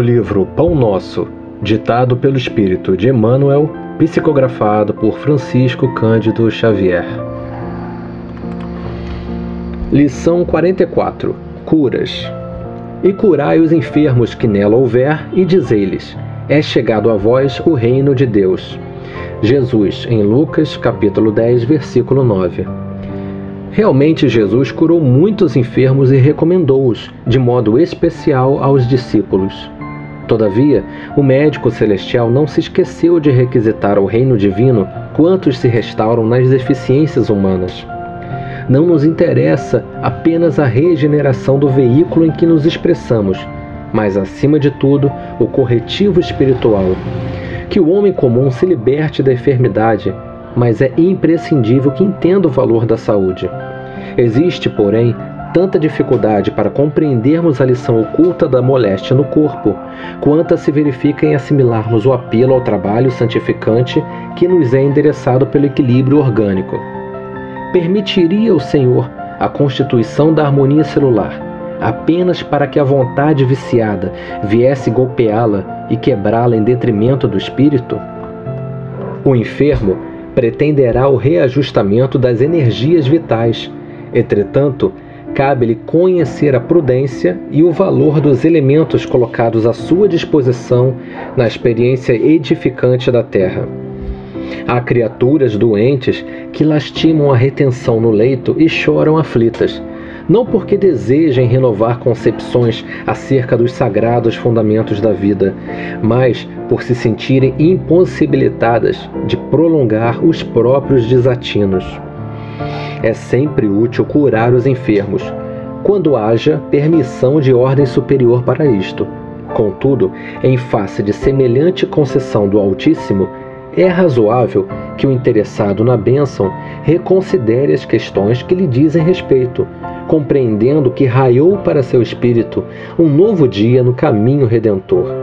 do livro Pão Nosso, ditado pelo Espírito de Emmanuel, psicografado por Francisco Cândido Xavier. Lição 44: Curas. E curai os enfermos que nela houver, e dizei-lhes: É chegado a vós o reino de Deus. Jesus, em Lucas, capítulo 10, versículo 9. Realmente Jesus curou muitos enfermos e recomendou-os, de modo especial aos discípulos. Todavia, o médico celestial não se esqueceu de requisitar ao reino divino quantos se restauram nas deficiências humanas. Não nos interessa apenas a regeneração do veículo em que nos expressamos, mas, acima de tudo, o corretivo espiritual. Que o homem comum se liberte da enfermidade, mas é imprescindível que entenda o valor da saúde. Existe, porém, tanta dificuldade para compreendermos a lição oculta da moléstia no corpo, quanta se verifica em assimilarmos o apelo ao trabalho santificante que nos é endereçado pelo equilíbrio orgânico. Permitiria o Senhor a constituição da harmonia celular apenas para que a vontade viciada viesse golpeá-la e quebrá-la em detrimento do espírito? O enfermo pretenderá o reajustamento das energias vitais. Entretanto, cabe-lhe conhecer a prudência e o valor dos elementos colocados à sua disposição na experiência edificante da terra. Há criaturas doentes que lastimam a retenção no leito e choram aflitas, não porque desejem renovar concepções acerca dos sagrados fundamentos da vida, mas por se sentirem impossibilitadas de prolongar os próprios desatinos. É sempre útil curar os enfermos, quando haja permissão de ordem superior para isto. Contudo, em face de semelhante concessão do Altíssimo, é razoável que o interessado na bênção reconsidere as questões que lhe dizem respeito, compreendendo que raiou para seu espírito um novo dia no caminho redentor